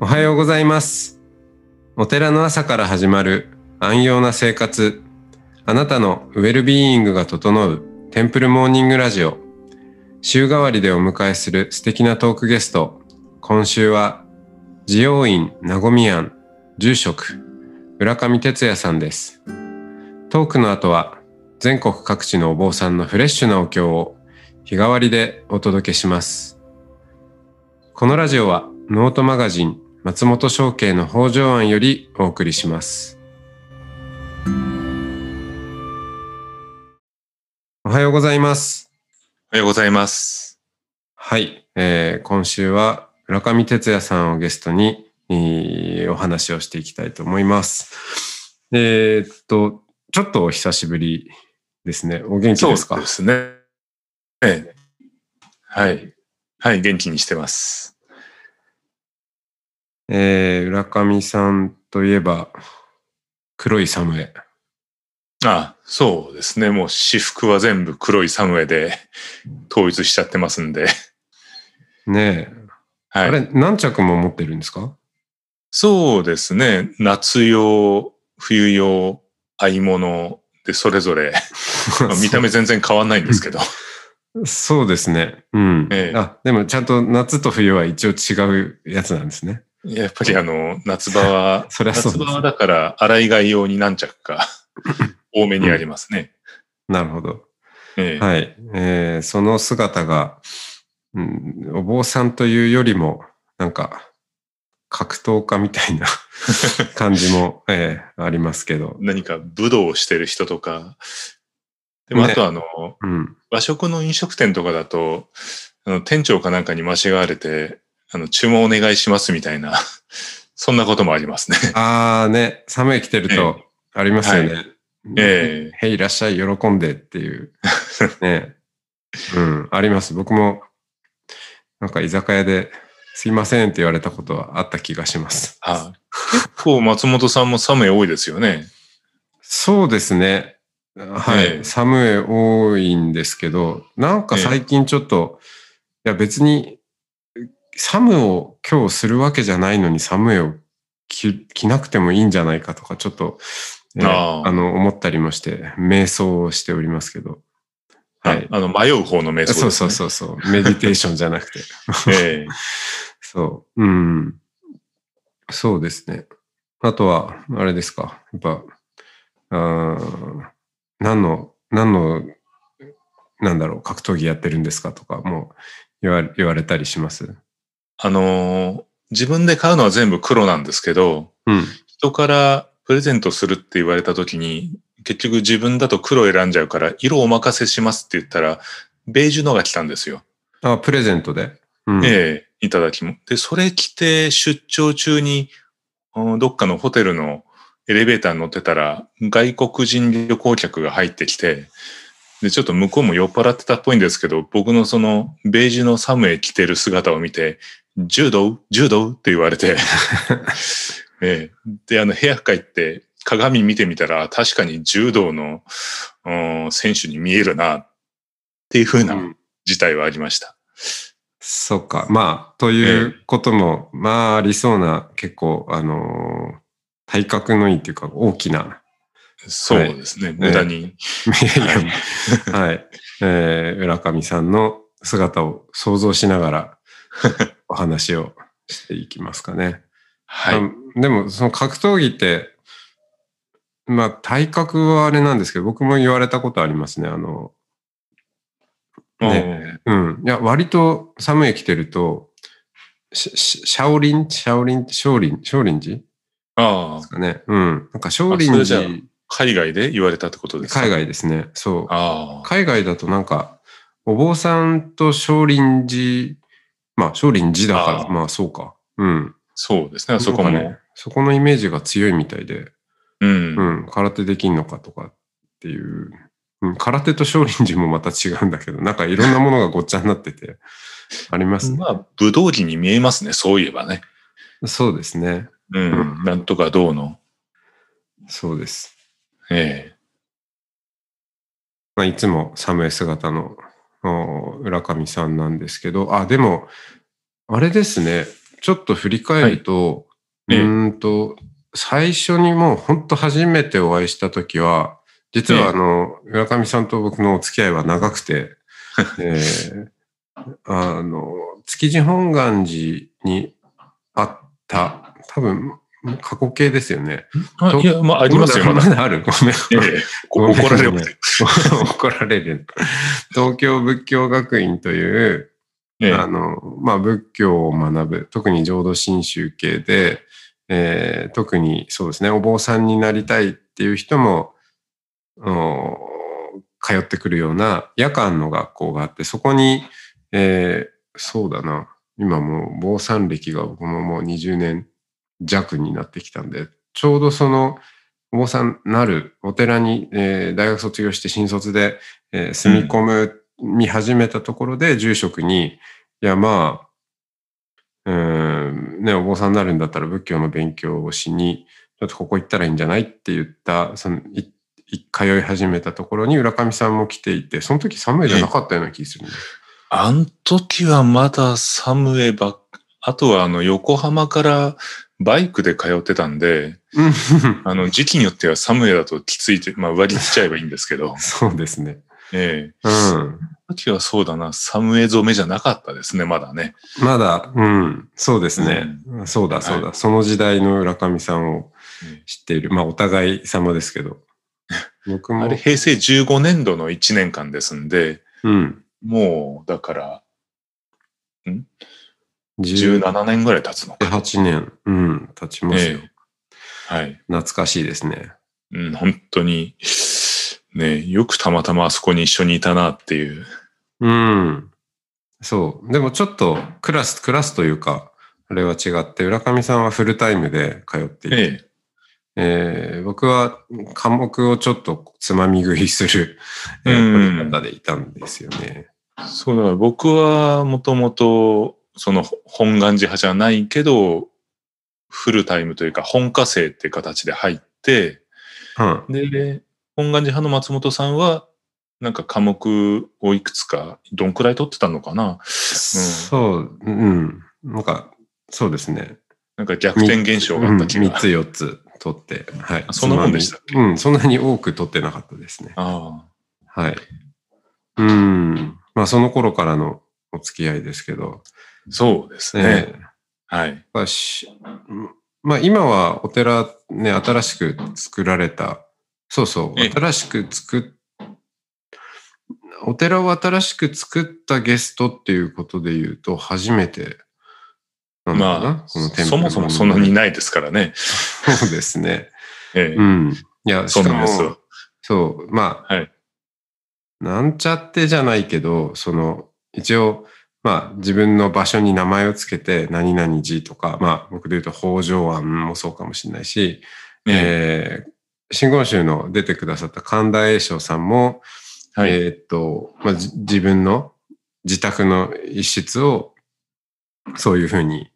おはようございます。お寺の朝から始まる安養な生活。あなたのウェルビーイングが整うテンプルモーニングラジオ。週替わりでお迎えする素敵なトークゲスト。今週は、慈養院なごみ庵住職、浦上哲也さんです。トークの後は、全国各地のお坊さんのフレッシュなお経を日替わりでお届けします。このラジオはノートマガジン松本商家の北条庵よりお送りします。おはようございます。おはようございます。はい、えー今週は村上哲也さんをゲストに、えーお話をしていきたいと思います。えーっと、ちょっとお久しぶりですね。お元気ですか？そうですね。ええはい。はい、元気にしてます。えー浦上さんといえば、黒いサムエ。あそうですね。もう私服は全部黒いサムエで統一しちゃってますんで。ねえ。はい。あれ、何着も持ってるんですか？そうですね。夏用、冬用、合物でそれぞれ、まあ見た目全然変わんないんですけど。そうですね。うん。ええあ、でもちゃんと夏と冬は一応違うやつなんですね。やっぱりあの、夏場は、そりゃそ夏場はだから洗い替え用に何着か 多めにありますね。なるほど。ええはい。えーその姿が、うん、お坊さんというよりも、なんか、格闘家みたいな 感じも、えーありますけど。何か武道をしてる人とか、でもあねとあの、うん。和食の飲食店とかだと、あの店長かなんかに間違われて、あの、注文お願いしますみたいな、そんなこともありますね。あーね、寒い来てると、ありますよね。えへい、いらっしゃい、喜んでっていう。ね。うん、あります。僕も、なんか居酒屋で、すいませんって言われたことはあった気がします。あ結構松本さんもサムエ多いですよね。そうですね。はい。ええサムエ多いんですけど、なんか最近ちょっと、いや別に、サムを今日するわけじゃないのにサムエを着着なくてもいいんじゃないかとか、ちょっと、えーあああの、思ったりもして、瞑想をしておりますけど。はい。ああの、迷う方の瞑想ね。そうそうそうそう。メディテーションじゃなくて。ええ そう。うん。そうですね。あとは、あれですか。やっぱ、あー何の、何の、なんだろう、格闘技やってるんですかとか、もう言われ言われたりします？あのー自分で買うのは全部黒なんですけど、うん。人からプレゼントするって言われた時に、結局自分だと黒選んじゃうから、色お任せしますって言ったら、ベージュのが来たんですよ。あ、プレゼントで。うん。ええ、いただきも。で、それ着て出張中に、うんどっかのホテルのエレベーターに乗ってたら、外国人旅行客が入ってきて、で、ちょっと向こうも酔っ払ってたっぽいんですけど、僕のそのベージュのサムエ着てる姿を見て、柔道？柔道？って言われて、ええ、で、あの部屋帰って鏡見てみたら、確かに柔道の、うん選手に見えるな、っていう風うなん事態はありました。そうか。まあ、ということも、まあ、ありそうな、結構、あのー体格のいいっていうか、大きな、そうですね。無駄に。いやいや、はい。えー、浦上さんの姿を想像しながら お話をしていきますかね。はい。あでも、その格闘技って、まあ、体格はあれなんですけど、僕も言われたことありますね。あの、ねうん。いや、割と寒い来てると、シャオリン、シャオリン、シャオリン、シャオリン寺ああです、かね。うん。なんか、シャオリン寺、海外で言われたってことですか？海外ですね。そう。ああ。海外だとなんか、お坊さんと少林寺、まあ少林寺だから、まあそうか。うん。そうですね。あそこも。ねそこのイメージが強いみたいで、うん。うん、空手できんのかとかっていう、うん、空手と少林寺もまた違うんだけど、なんかいろんなものがごっちゃになってて、ありますね。まあ、武道着に見えますね。そういえばね。そうですね。うん。なんとかどうの。そうです。えまあ、いつも寒い姿のお浦上さんなんですけど、あ、でも、あれですね。ちょっと振り返ると、はいええうーんと、最初にもう本当初めてお会いした時は、実はあの、浦上さんと僕のお付き合いは長くて、えーあの、築地本願寺にあった、多分、過去形ですよね。いや、まあ、ありますよ、まだ。まだある？ごめん。ええこ怒られますよ。怒られる。東京仏教学院という、ええあの、まあ、仏教を学ぶ、特に浄土真宗系で、えー特にそうですね、お坊さんになりたいっていう人も、お通ってくるような夜間の学校があって、そこに、えーそうだな、今もう坊さん歴が僕ももう20年弱になってきたんで、ちょうどその、お坊さんなるお寺に、えー大学卒業して新卒で、えー住み込む、み始めたところで住職に、いやまあ、うん、ね、お坊さんになるんだったら仏教の勉強をしに、ちょっとここ行ったらいいんじゃないって言った、その、い通い始めたところに浦上さんも来ていて、その時寒いじゃなかったような気するね。あん時はまだサムエば、あとはあの、横浜からバイクで通ってたんで、うんあの、時期によってはサムエだときついって、まあ、上着着ちゃえばいいんですけど、そうですね。ええうん。時はそうだな、サムエ染めじゃなかったですね、まだね。まだ、うん、そうですね。そうだ、そうだ、はその時代の浦上さんをえ知っている。まあ、お互い様ですけど。僕も。あれ、平成15年度の1年間ですんで、うん。もう、だから、17年ぐらい経つのか。18年、うん、経ちますよ。えはい。懐かしいですね。うん、本当に、ね、よくたまたまあそこに一緒にいたなっていう。うん。そう。でもちょっとクラス、クラスというか、あれは違って、浦上さんはフルタイムで通っていて、ええ。えー僕は科目をちょっとつまみ食いする、えー方でいたんですよね。そうだ僕はもともと、その本願寺派じゃないけど、フルタイムというか本科生って形で入って、うん。で、本願寺派の松本さんは、なんか科目をいくつか、どんくらい取ってたのかな？そう、うん。なんか、そうですね。なんか逆転現象があった気3が。つ4つ取って、はい。あそんなもんでしたっけ？うん、そんなに多く取ってなかったですね。あはい。うん。まあ、その頃からのお付き合いですけど、あ、そうですね。ねはい。やっぱしうんまあ、今はお寺ね、新しく作られた、そうそう、ええ新しく作っ、お寺を新しく作ったゲストっていうことで言うと、初めてなのかな、まあ、このそもそもそんなにないですからね。そうですね。ええうん。いや、そうしかもなんですよ。そう、まあ、はいなんちゃってじゃないけど、その、一応、まあ、自分の場所に名前をつけて、何々寺とか、まあ、僕で言うと、北条庵もそうかもしれないし、ええー、真言宗の出てくださった神田栄翔さんも、はい。えーっと、まあ、じ自分の自宅の一室を、そういうふうに、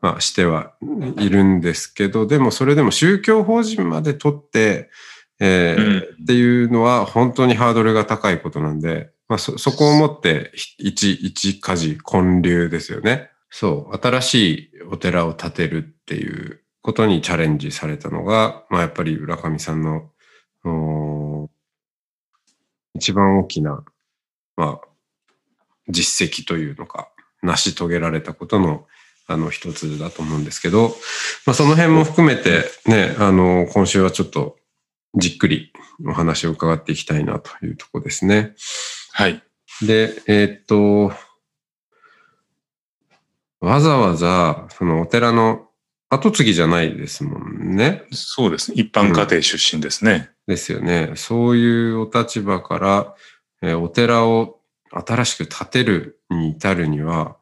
まあ、してはいるんですけど、でもそれでも宗教法人まで取って、えーうんっていうのは本当にハードルが高いことなんで、まあ、そ、そこをもって、一、一家事建立ですよね。そう、新しいお寺を建てるっていうことにチャレンジされたのが、まあ、やっぱり浦上さんの、一番大きな、まあ、実績というのか、成し遂げられたことの、あの、一つだと思うんですけど、まあ、その辺も含めて、ね、あの、今週はちょっと、じっくりお話を伺っていきたいなというところですね。はい。で、えーっと、わざわざ、そのお寺の後継ぎじゃないですもんね。そうですね。一般家庭出身ですね。ですよね。そういうお立場から、えーお寺を新しく建てるに至るには、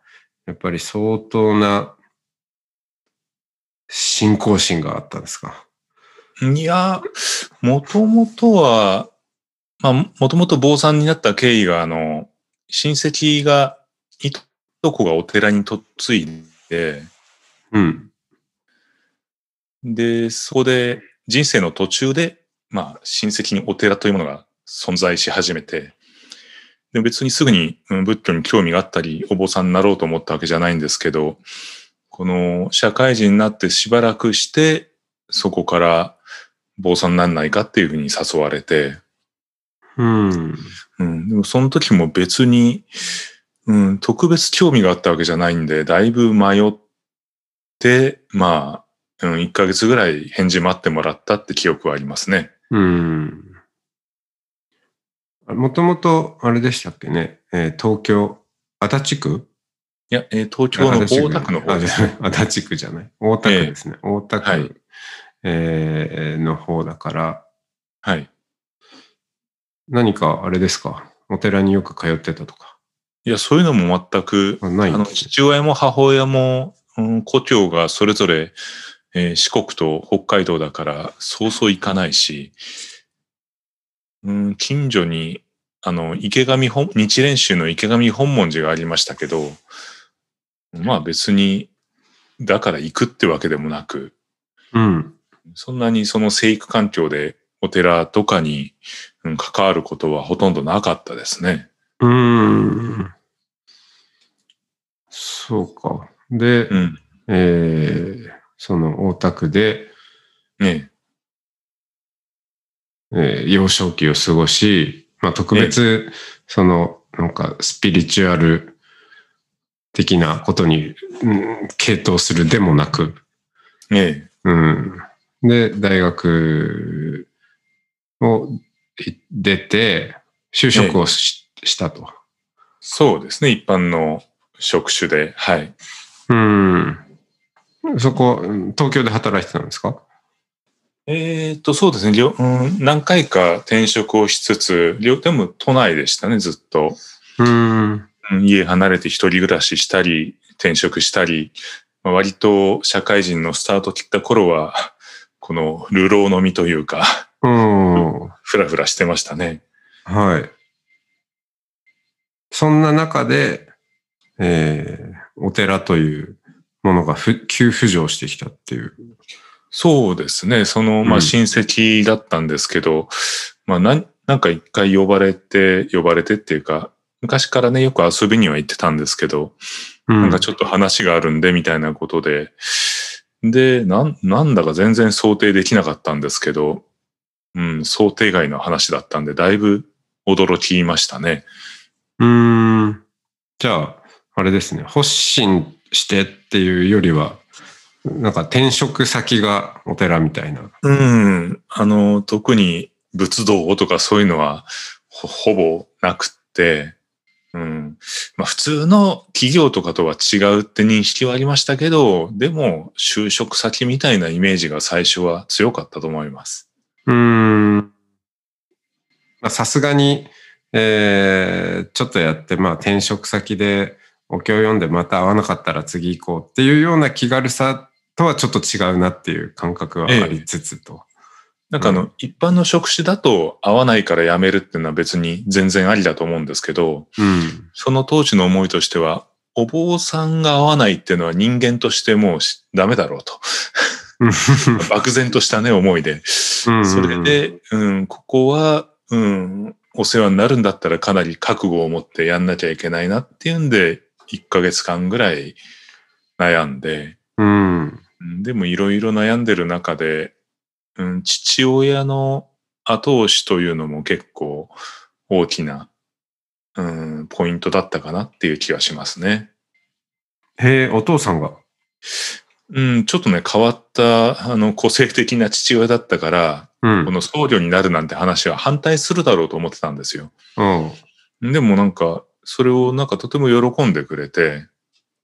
やっぱり相当な信仰心があったんですか？いや、もともとは、まあ、もともと坊さんになった経緯が、あの、親戚が、いとこがお寺にとっついて、うん。で、そこで人生の途中で、まあ、親戚にお寺というものが存在し始めて、で別にすぐにうん仏教に興味があったり、お坊さんになろうと思ったわけじゃないんですけど、この社会人になってしばらくして、そこから坊さんになんないかっていうふうに誘われて、うん。うん、でもその時も別に、うん、特別興味があったわけじゃないんで、だいぶ迷って、まあ、うん、1ヶ月ぐらい返事待ってもらったって記憶はありますね。うん。もともと、あれでしたっけね、えー東京、足立区？いや、えー東京の大田区の方あですね。足立区じゃない。大田区ですね。大田区、はいえーの方だから、はい。何かあれですか？お寺によく通ってたとか。いや、そういうのも全く、あないあの、父親も母親も、うん、故郷がそれぞれ、えー四国と北海道だから、そうそう行かないし、うん、近所に、あの、池上本、日蓮宗の池上本門寺がありましたけど、まあ別に、だから行くってわけでもなく、うん。そんなにその生育環境でお寺とかに、うん、関わることはほとんどなかったですね。うーん。そうか。で、うん。えーその大田区で、ねえー幼少期を過ごし、まあ、特別、その、なんか、スピリチュアル的なことに、うん、傾倒するでもなく、え。ねうん。で、大学をい出て、就職をし,、したと。そうですね。一般の職種で。はい。うん。そこ、うん東京で働いてたんですか？えっ、と、そうですね、りょうん。何回か転職をしつつ、りょでも都内でしたね、ずっと。うん。うん家離れて一人暮らししたり、転職したり、まあ割と社会人のスタート切った頃は、この流浪の身というか、うん。ふらふらしてましたね。はい。そんな中で、えーお寺というものがふ急浮上してきたっていう。そうですね。その、まあ、うん親戚だったんですけど、まあ、なん、なんか一回呼ばれて、呼ばれてっていうか、昔からね、よく遊びには行ってたんですけど、うんなんかちょっと話があるんで、みたいなことで、で、なん、なんだか全然想定できなかったんですけど、うん、想定外の話だったんで、だいぶ驚きましたね。うーん。じゃあ、あれですね。発信してっていうよりは、なんか転職先がお寺みたいな。うん、あの、特に仏道とかそういうのはほほぼなくって、うん。まあ普通の企業とかとは違うって認識はありましたけど、でも就職先みたいなイメージが最初は強かったと思います。うーん。まあさすがに、えーちょっとやって、まあ転職先でお経を読んでまた会わなかったら次行こうっていうような気軽さとはちょっと違うなっていう感覚はありつつと。なんかあの、う一般の職種だと合わないから辞めるっていうのは別に全然ありだと思うんですけど、うん。その当時の思いとしては、お坊さんが合わないっていうのは人間としてもうしダメだろうと。漠然としたね、思いで。それで、うん、ここは、うん、お世話になるんだったらかなり覚悟を持ってやんなきゃいけないなっていうんで、1ヶ月間ぐらい悩んで、うん。うんでもいろいろ悩んでる中で、うん、父親の後押しというのも結構大きな、うん、ポイントだったかなっていう気がしますね。へえ、お父さんが？うん、ちょっとね、変わった、あの、個性的な父親だったから、うんこ。の僧侶になるなんて話は反対するだろうと思ってたんですよ。うん。でもなんか、それをなんかとても喜んでくれて、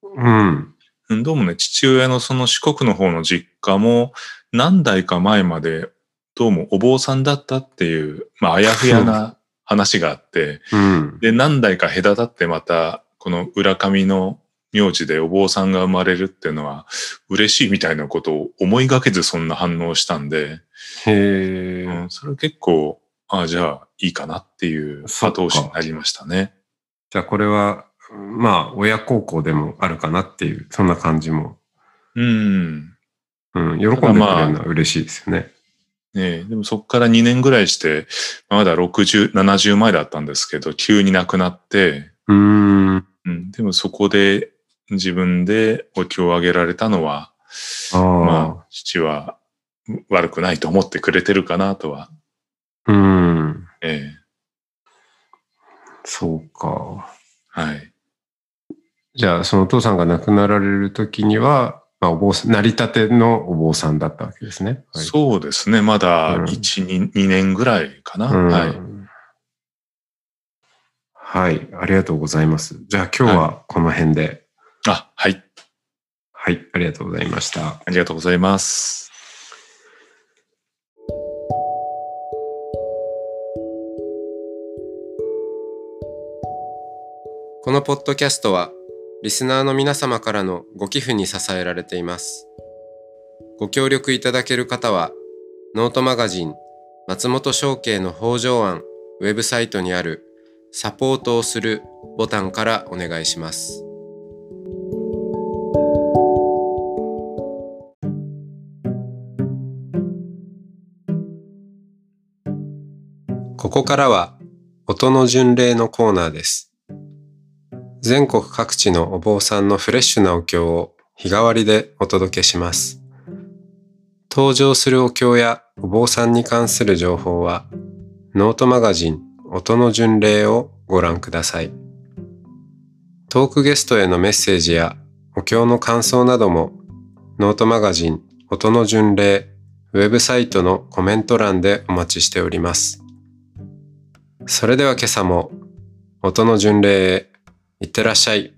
うん。うんどうもね、父親のその四国の方の実家も何代か前までどうもお坊さんだったっていう、まああやふやな話があって、うん。で、何代か隔たってまたこの浦上の名字でお坊さんが生まれるっていうのは嬉しいみたいなことを思いがけずそんな反応をしたんで、へえ。うん、それ結構、ああ、じゃあいいかなっていう後押しになりましたね。じゃあこれは、まあ、親孝行でもあるかなっていう、そんな感じも。うん。うん。喜んでくれるのは嬉しいですよね。ねえ、でもそこから2年ぐらいして、まだ60、70前だったんですけど、急に亡くなって、うーん。うん、でもそこで自分でお経をあげられたのは、ああ、まあ、父は悪くないと思ってくれてるかなとは、うん。えそうか。えはい。じゃあ、そのお父さんが亡くなられる時には、まあ、お坊さん、成り立てのお坊さんだったわけですね。はい、そうですね。まだうん1、2 2年ぐらいかな。うんはい。はい、ありがとうございます。じゃあ今日はこの辺で、あ、はい。はい、ありがとうございました。ありがとうございます。このポッドキャストは、リスナーの皆様からのご寄付に支えられています。ご協力いただける方は、ノートマガジン、松本商家の北条案ウェブサイトにあるサポートをするボタンからお願いします。ここからは音の巡礼のコーナーです。全国各地のお坊さんのフレッシュなお経を日替わりでお届けします。登場するお経やお坊さんに関する情報はノートマガジン音の巡礼をご覧ください。トークゲストへのメッセージやお経の感想などもノートマガジン音の巡礼ウェブサイトのコメント欄でお待ちしております。それでは今朝も音の巡礼へいってらっしゃい。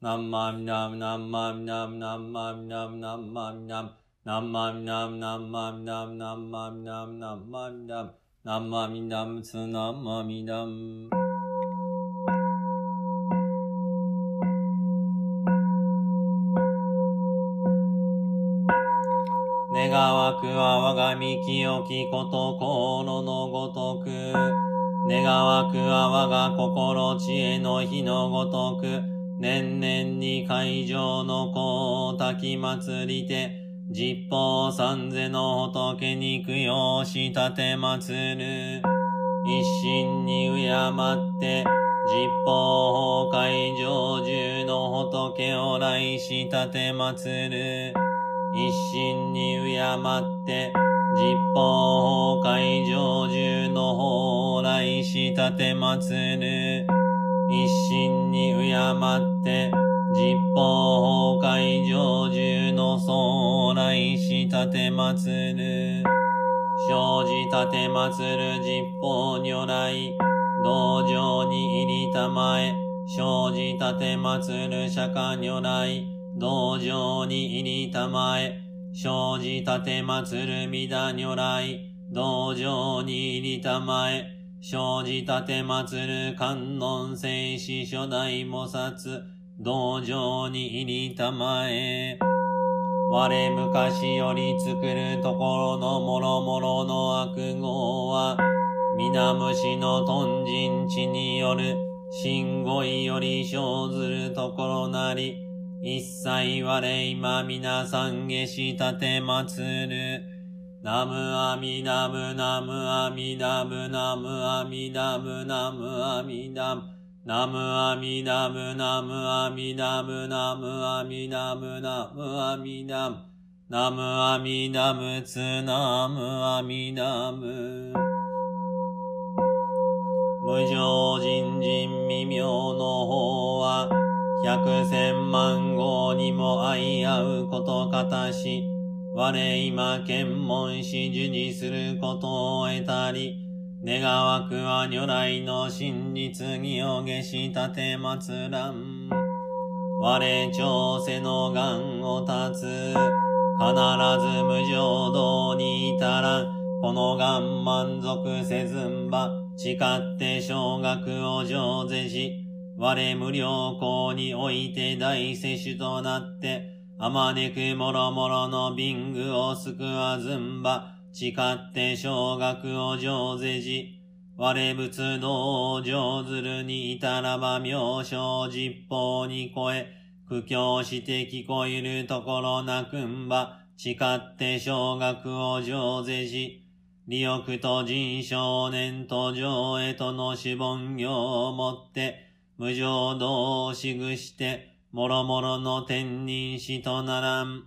南無阿弥陀仏南無阿弥陀仏南無阿弥陀仏南無阿弥陀仏南無阿弥陀仏南無阿弥陀仏南無阿弥陀仏南無阿弥陀仏南無阿弥陀仏南無阿弥陀仏願わくは我が身清きこと心のごとく。願わくは我が心知恵の日のごとく。年々に会場の子を焚き祭りて。十方三世の仏に供養し立て祭る。一心に敬って。十方崩壊上中の仏を来し立て祭る。一心に敬って、十方崩壊上中の蓬莱し立て祭る。一心に敬って、十方崩壊上中の総来し立て祭る。生じ立て祭る十方如来、道場に入りたまえ、生じ立て祭る釈迦如来、道場に入りたまえ、生じ立て祭る弥陀如来、道場に入りたまえ、生じ立て祭る観音聖子初代菩薩、道場に入りたまえ。我昔より作るところのもろもろの悪号は、皆虫の豚人地による、神語より生ずるところなり、一切我今皆さん下し立て祭る。ナムアミダムナムアミダムナムアミダムナムアミダム。ナムアミダムナムアミダムナムアミダムナムアミダム。ナムアミダムツナムアミダム。無常人人未妙の方は百千万号にも相合うことかたし、我今検問し受事することを得たり、願わくは如来の真実義を下し立て祭らん。我調世の願を立つ、必ず無常道に至らん。この願満足せずんば、誓って小学を上世し、我無良好において大世主となって、あまねくもろもろの貧具を救わずんば、誓って小学を上世し、我仏道を上ずるにいたらば妙正実法に超え、苦境して聞こえるところなくんば、誓って小学を上世し、利欲と人少年と上へとの死本業をもって、無常道をしぐして、もろもろの天人死とならん。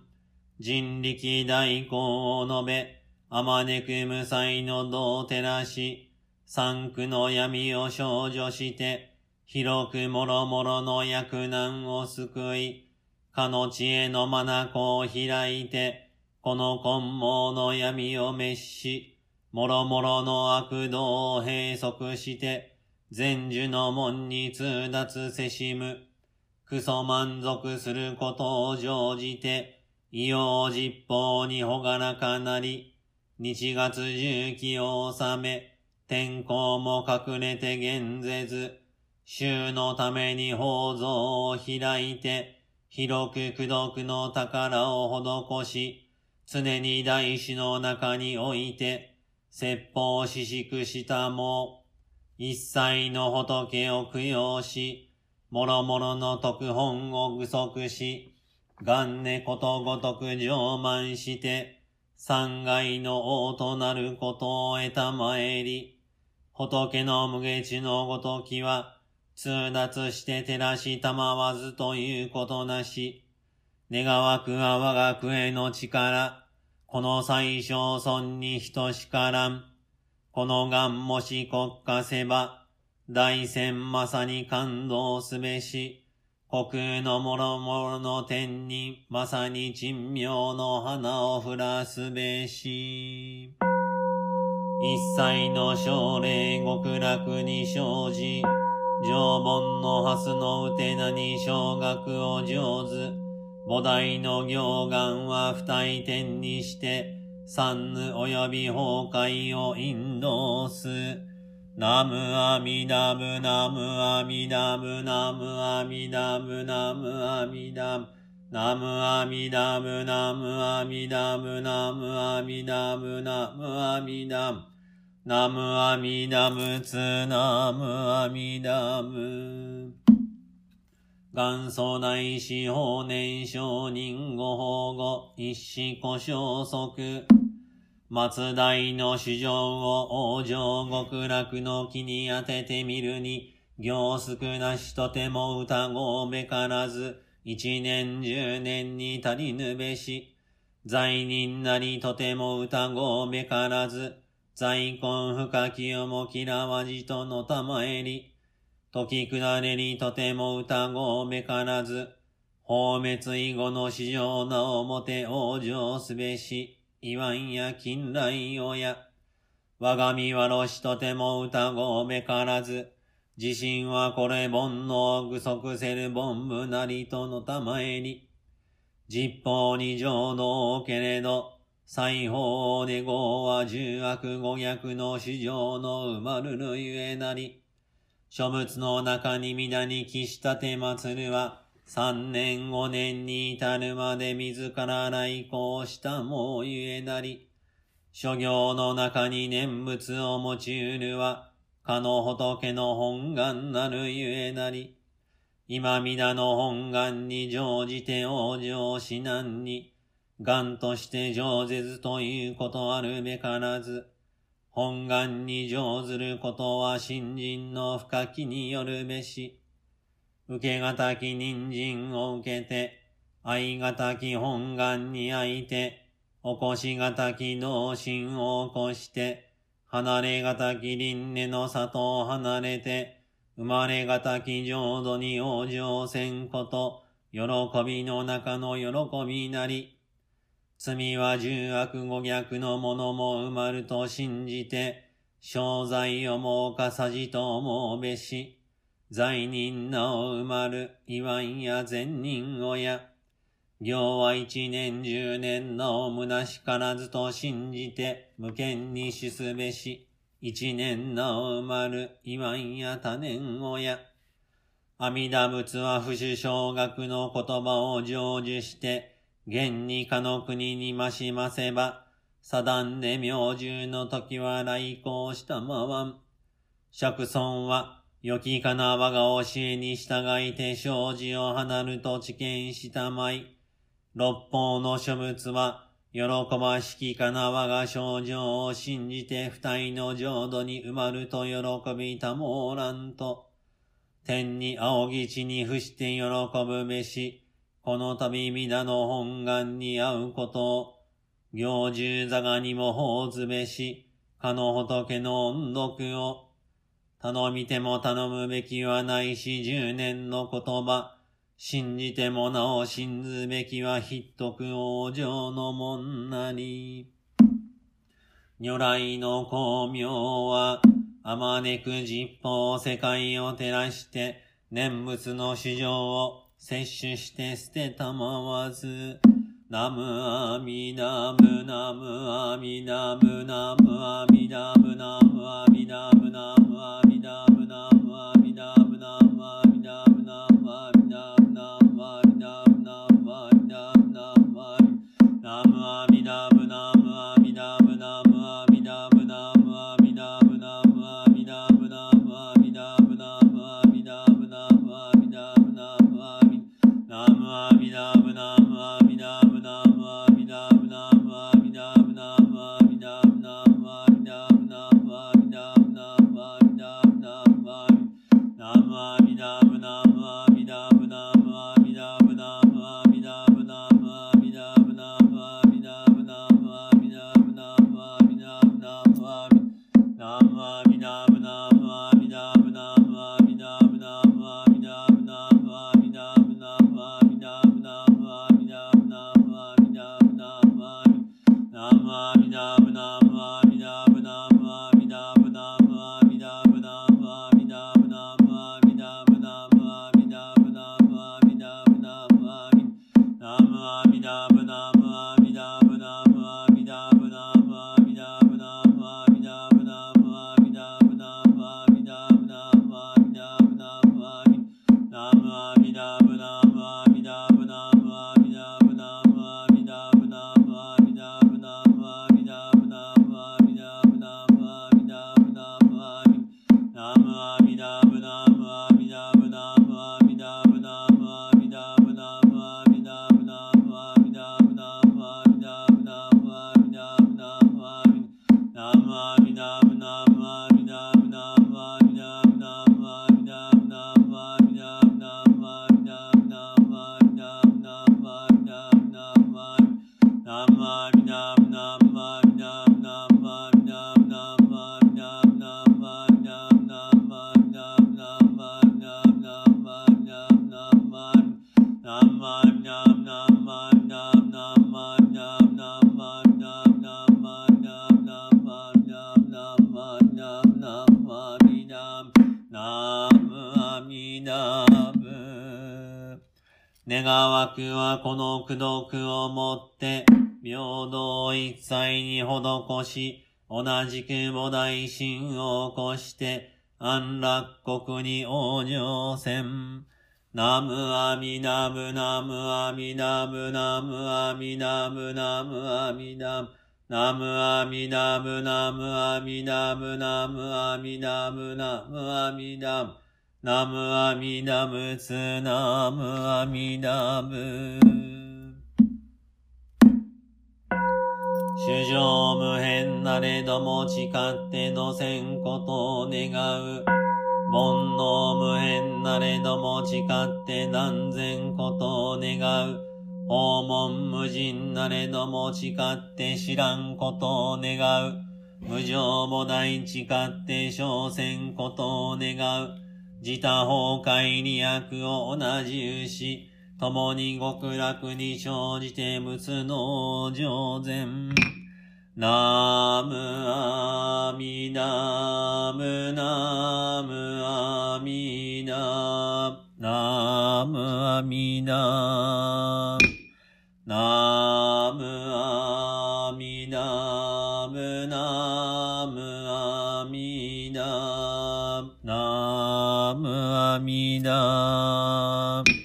人力大行を述べ、あまねく無才の道を照らし、三区の闇を少女して、広くもろもろの役難を救い、かの知恵の眼を開いて、この根毛の闇を滅し、もろもろの悪道を閉塞して、全樹の門に通達せしむ。クソ満足することを乗じて、異様実法にほがらかなり、日月重機を収め、天候も隠れて現ぜず、衆のために宝蔵を開いて、広く苦毒の宝を施し、常に大師の中において、説法ししくしたも、一切の仏を供養し、もろもろの特本を具足し、元年ことごとく上満して、三害の王となることを得たまえり、仏の無下地のごときは、通達して照らしたまわずということなし、願わくは我が国の力、この最小尊に等しからん。この願もし国家せば、大戦まさに感動すべし、国のもろもろの天に、まさに珍妙の花を降らすべし。一切の奨励極楽に生じ、常盆の蓮のうてなに小学を上手、菩提の行願は不退転にして、三ぬ及び崩壊を引導す。ナムアミダムナムアミダムナムアミダムナムアミダムナムアミダムナムアミダムナムアミダムナムアミダムナムアミダムツナムアミダム元祖大師法年少人ご保護、一子故消息。松代の主情を王女極楽の木に当ててみるに、行少なしとても歌ごべからず、一年十年に足りぬべし。罪人なりとても歌ごべからず、在根深きよも嫌わじとのたまえり。時下れにとても歌ごめからず、放滅以後の市場なおもて往生すべし、言わんや近来をや、我が身はろしとても歌ごめからず、自身はこれ煩悩具足せる凡部なりとのたまえに、実法に浄土けれど、裁縫で語は十悪五逆の主情の生まるるゆえなり、書物の中に皆に帰したて祭るは、三年五年に至るまで自ら来航したもうゆえなり、諸行の中に念仏を持ちうるは、かの仏の本願なるゆえなり、今皆の本願に乗じて往生し難に、願として上ぜずということあるべからず、本願に上ずることは新人の深きによるべし。受けがたき人参を受けて、愛がたき本願にあいて、起こしがたき同心を起こして、離れがたき輪廻の里を離れて、生まれがたき浄土に往生せんこと、喜びの中の喜びなり、罪は十悪五逆のものも埋まると信じて、商材をもうかさじと思うべし、罪人なお埋まる、いや善人親。行は一年十年の虚しからずと信じて、無権に死すべし、一年なお埋まる、いや多年親。阿弥陀仏は不死小学の言葉を成就して、現にかの国にましませば、左段で明獣の時は来航したまわん。釈尊は、良きかな我が教えに従いて生じを離ると知見したまい。六方の諸物は、喜ばしきかな我が症状を信じて二人の浄土に埋まると喜びたもらんと。天に仰ぎ地に伏して喜ぶべし、この度皆の本願に会うことを、行十座がにも奉ずべし、かの仏の音読を、頼みても頼むべきはないし、十年の言葉。信じてもなお信ずべきは筆徳往生のもんなり。如来の光明は、あまねく実法世界を照らして、念仏の主情を摂取して捨てたまわず、ナムアミナムナムアミナムナムアミナムナムアミナムナムアミナムはこの苦毒をもって、平等一切に施し、同じく菩提心を起こして、安楽国に往生せん。ナムアミナムナムアミナムナムアミナムナムアミナムナムアミナムナムアミナムナムアミナムナムアミナムナムアミナムツナムアミナムなれども誓ってのせんことを願う。煩悩無変なれども誓って断然ことを願う。訪問無人なれども誓って知らんことを願う。無常も大誓って小せことを願う。自他崩壊に悪を同じうし、共に極楽に生じて仏の上善。ナムアミナムナムアミナナムアミナナムアミナムナムアミナナムアミナナ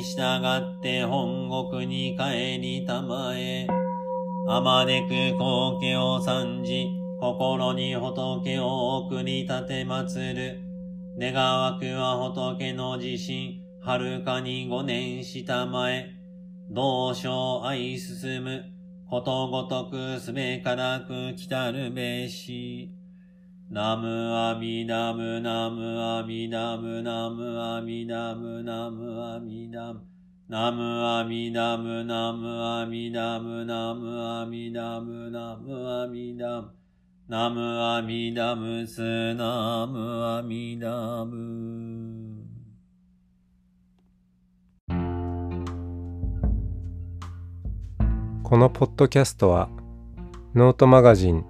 に従って本国に帰りたまえ。あまねく光景を参じ、心に仏を送り立て祭る。願わくは仏の自身、はるかに五年下前。同生愛進む、ことごとくすべからく来たるべし。ナムアミダムナムアミダムナムアミダムナムアミダムナムアミダムナムアミダムナムアミダムナムアミダムナムアミダムスナムアミダムこのポッドキャストはノートマガジン